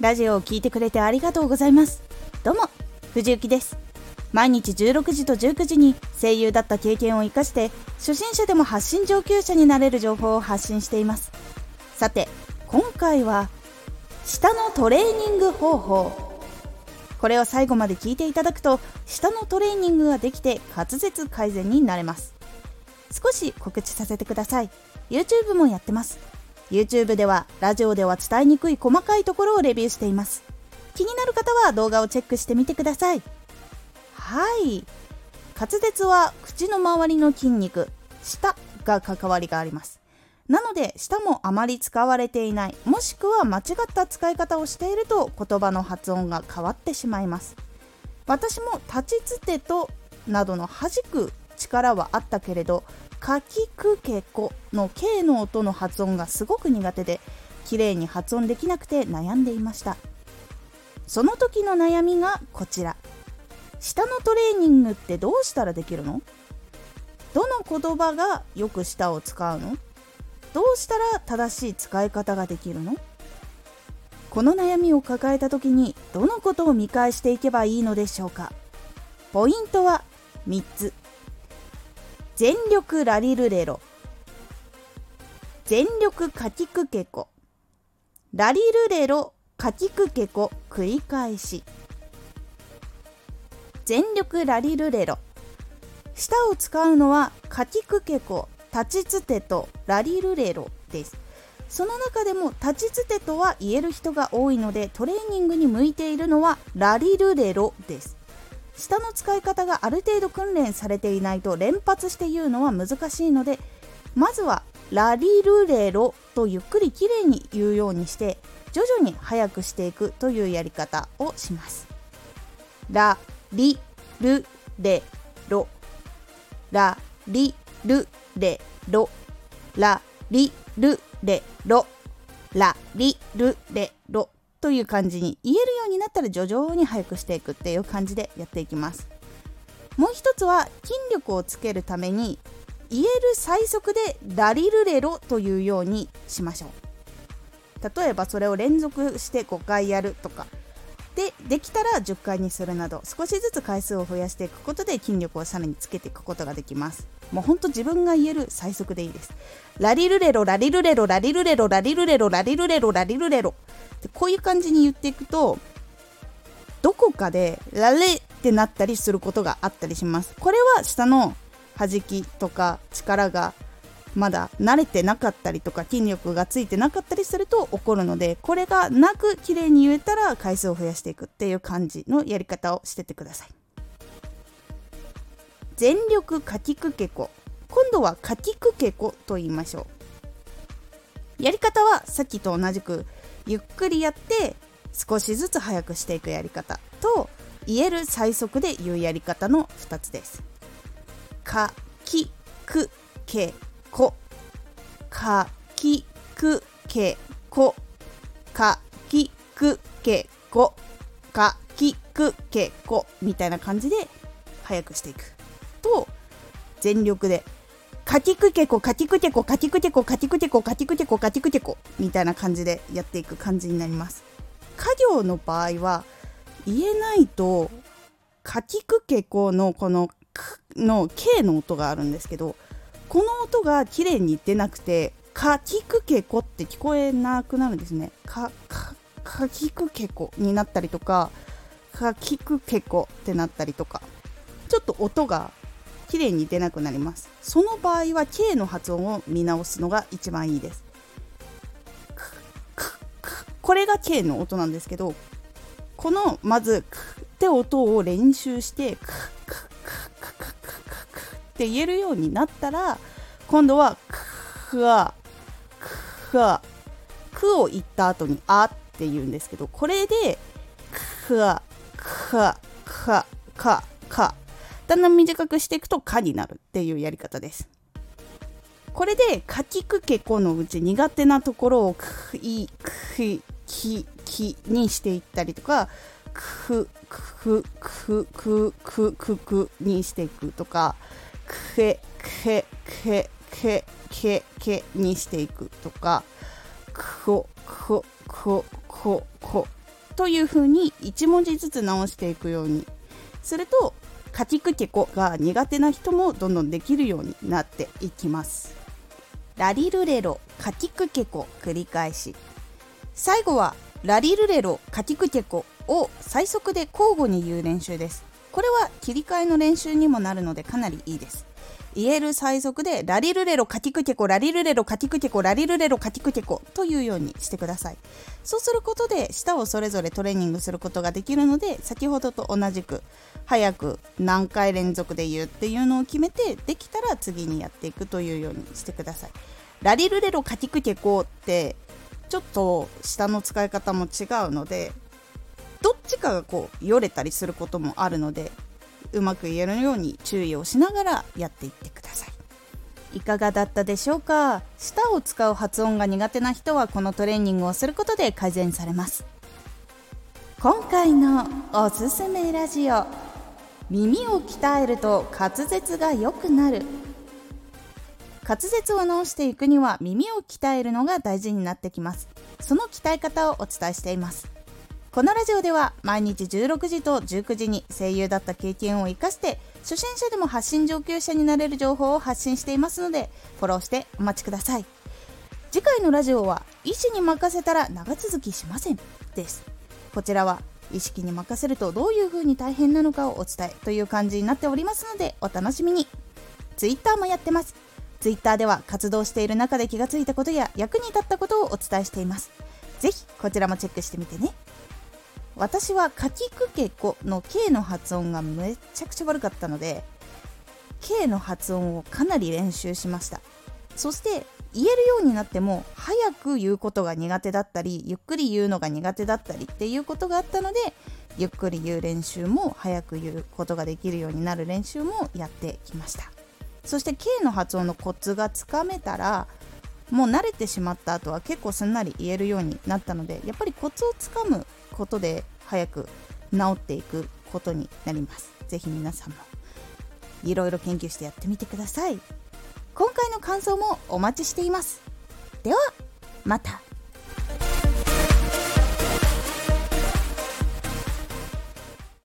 ラジオを聴いてくれてありがとうございます。どうも藤幸です。毎日16時と19時に声優だった経験を生かして初心者でも発信上級者になれる情報を発信しています。さて今回は舌のトレーニング方法。これを最後まで聞いていただくと舌のトレーニングができて滑舌改善になれます。少し告知させてください。YouTube もやってます。YouTube ではラジオでは伝えにくい細かいところをレビューしています。気になる方は動画をチェックしてみてください。はい。滑舌は口の周りの筋肉。舌が関わりがあります。なので舌もあまり使われていない。もしくは間違った使い方をしていると言葉の発音が変わってしまいます。私も立ちつてとなどの弾く力はあったけれどかきくけこの K の音の発音がすごく苦手で綺麗に発音できなくて悩んでいました。その時の悩みがこちら。舌のトレーニングってどうしたらできるの？どの言葉がよく舌を使うの？どうしたら正しい使い方ができるの？この悩みを抱えた時にどのことを見返していけばいいのでしょうか？ポイントは3つ。全力ラリルレロ。全力かきくけこ。ラリルレロかきくけこ繰り返し。全力ラリルレロ。舌を使うのはかきくけこ立ちつてとラリルレロです。その中でも立ちつてとは言える人が多いのでトレーニングに向いているのはラリルレロです。下の使い方がある程度訓練されていないと連発して言うのは難しいのでまずはラリルレロとゆっくりきれいに言うようにして徐々に速くしていくというやり方をします。ラリルレロラリルレロ。ラリルレロ。ラリルレロ。という感じに言えるようになったら徐々に速くしていくっていう感じでやっていきます。もう一つは筋力をつけるために言える最速でラリルレロというようにしましょう。例えばそれを連続して5回やるとかでできたら10回にするなど少しずつ回数を増やしていくことで筋力をさらにつけていくことができます。もうほんと自分が言える最速でいいです。ラリルレロラリルレロラリルレロラリルレロラリルレロラリルレロ。でこういう感じに言っていくとどこかでラレってなったりすることがあったりします。これは下の弾きとか力がまだ慣れてなかったりとか筋力がついてなかったりすると起こるのでこれがなく綺麗に言えたら回数を増やしていくっていう感じのやり方をしててください。全力かきくけこ今度はかきくけこと言いましょう。やり方はさっきと同じくゆっくりやって少しずつ速くしていくやり方と言える最速で言うやり方の2つです。かきくけ。ここかきくけこかきくけこかきくけこみたいな感じで速くしていく。と全力でかきくけこかきくけこかきくけこかきくけこかきくけこかきくけこみたいな感じでやっていく感じになります。家業の場合は言えないとかきくけこのこのの K の音があるんですけどこの音が綺麗に出なくてかきくけこって聞こえなくなるんですね。かかかきくけこになったりとかかきくけこってなったりとか。ちょっと音が綺麗に出なくなります。その場合は K の発音を見直すのが一番いいです。これが K の音なんですけどこのまず「く」って音を練習して「く」って言えるようになったら今度は「くわ」「くわ」「く」を言った後に「あ」って言うんですけどこれで「くわ」「か」「か」「か」「か」だんだん短くしていくと「か」になるっていうやり方です。これで「かきくけこ」のうち苦手なところを「くい」「くい」「き」「き」にしていったりとか「く」「く」「く」「く」「く」「く」「く」にしていくとか「け」「け」「け」「け」「け」「け」にしていくとか「こ」「こ」「こ」「こ」「こ」というふうに1文字ずつ直していくようにするとかきくけこが苦手な人もどんどんできるようになっていきます。ラリルレロかきくけこ繰り返し。最後はラリルレロかきくけこを最速で交互に言う練習です。これは切り替えの練習にもなるのでかなりいいです。言える最速でラリルレロカティクテコラリルレロカティクテコラリルレロカティクテコ。というようにしてください。そうすることで舌をそれぞれトレーニングすることができるので先ほどと同じく早く何回連続で言うっていうのを決めてできたら次にやっていくというようにしてください。ラリルレロカティクテコってちょっと舌の使い方も違うのでどっちかがこうよれたりすることもあるのでうまく言えるように注意をしながらやっていってください。いかがだったでしょうか？舌を使う発音が苦手な人はこのトレーニングをすることで改善されます。今回のおすすめラジオ耳を鍛えると滑舌が良くなる。滑舌を直していくには耳を鍛えるのが大事になってきます。その鍛え方をお伝えしています。このラジオでは毎日16時と19時に声優だった経験を生かして初心者でも発信上級者になれる情報を発信していますのでフォローしてお待ちください。次回のラジオは医師に任せたら長続きしませんです。こちらは意識に任せるとどういう風に大変なのかをお伝えという感じになっておりますのでお楽しみに。Twitter もやってます。Twitter では活動している中で気がついたことや役に立ったことをお伝えしています。ぜひこちらもチェックしてみてね。私はかきくけこの K の発音がめちゃくちゃ悪かったので K の発音をかなり練習しました。そして言えるようになっても早く言うことが苦手だったりゆっくり言うのが苦手だったりっていうことがあったのでゆっくり言う練習も早く言うことができるようになる練習もやってきました。そして K の発音のコツがつかめたらもう慣れてしまった後は結構すんなり言えるようになったのでやっぱりコツをつかむことで早く治っていくことになります。ぜひ皆さんもいろいろ研究してやってみてください。今回の感想もお待ちしています。では、また。